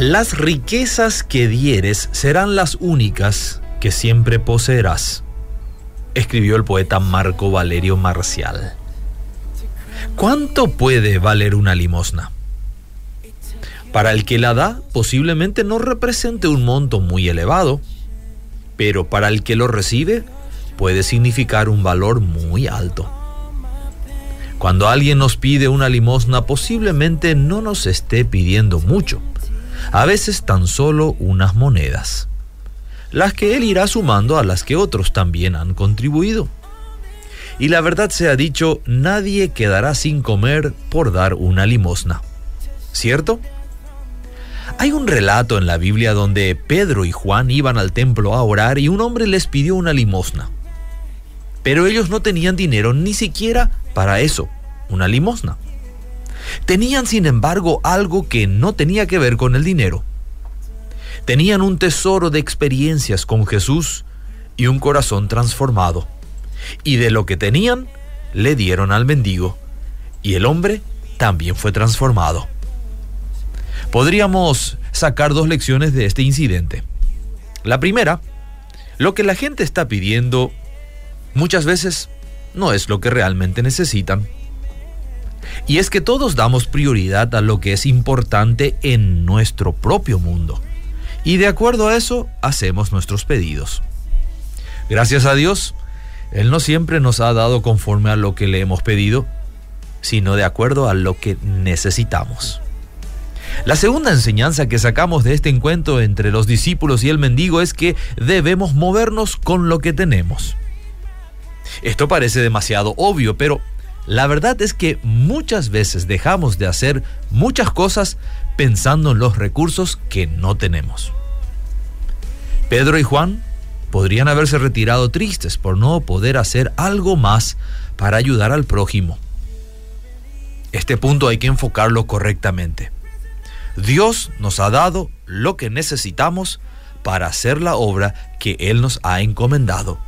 Las riquezas que dieres serán las únicas que siempre poseerás, escribió el poeta Marco Valerio Marcial. ¿Cuánto puede valer una limosna? Para el que la da, posiblemente no represente un monto muy elevado, pero para el que lo recibe, puede significar un valor muy alto. Cuando alguien nos pide una limosna, posiblemente no nos esté pidiendo mucho a veces tan solo unas monedas, las que él irá sumando a las que otros también han contribuido. Y la verdad sea dicho, nadie quedará sin comer por dar una limosna. ¿Cierto? Hay un relato en la Biblia donde Pedro y Juan iban al templo a orar y un hombre les pidió una limosna. Pero ellos no tenían dinero ni siquiera para eso, una limosna. Tenían, sin embargo, algo que no tenía que ver con el dinero. Tenían un tesoro de experiencias con Jesús y un corazón transformado. Y de lo que tenían, le dieron al mendigo. Y el hombre también fue transformado. Podríamos sacar dos lecciones de este incidente. La primera, lo que la gente está pidiendo muchas veces no es lo que realmente necesitan. Y es que todos damos prioridad a lo que es importante en nuestro propio mundo. Y de acuerdo a eso, hacemos nuestros pedidos. Gracias a Dios, Él no siempre nos ha dado conforme a lo que le hemos pedido, sino de acuerdo a lo que necesitamos. La segunda enseñanza que sacamos de este encuentro entre los discípulos y el mendigo es que debemos movernos con lo que tenemos. Esto parece demasiado obvio, pero la verdad es que muchas veces dejamos de hacer muchas cosas pensando en los recursos que no tenemos. Pedro y Juan podrían haberse retirado tristes por no poder hacer algo más para ayudar al prójimo. Este punto hay que enfocarlo correctamente. Dios nos ha dado lo que necesitamos para hacer la obra que Él nos ha encomendado.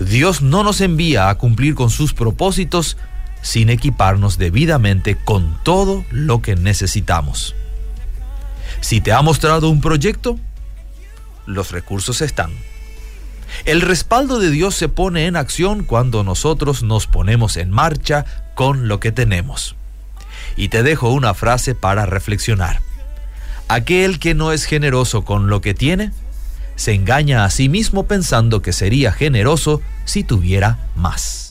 Dios no nos envía a cumplir con sus propósitos sin equiparnos debidamente con todo lo que necesitamos. Si te ha mostrado un proyecto, los recursos están. El respaldo de Dios se pone en acción cuando nosotros nos ponemos en marcha con lo que tenemos. Y te dejo una frase para reflexionar. Aquel que no es generoso con lo que tiene, se engaña a sí mismo pensando que sería generoso si tuviera más.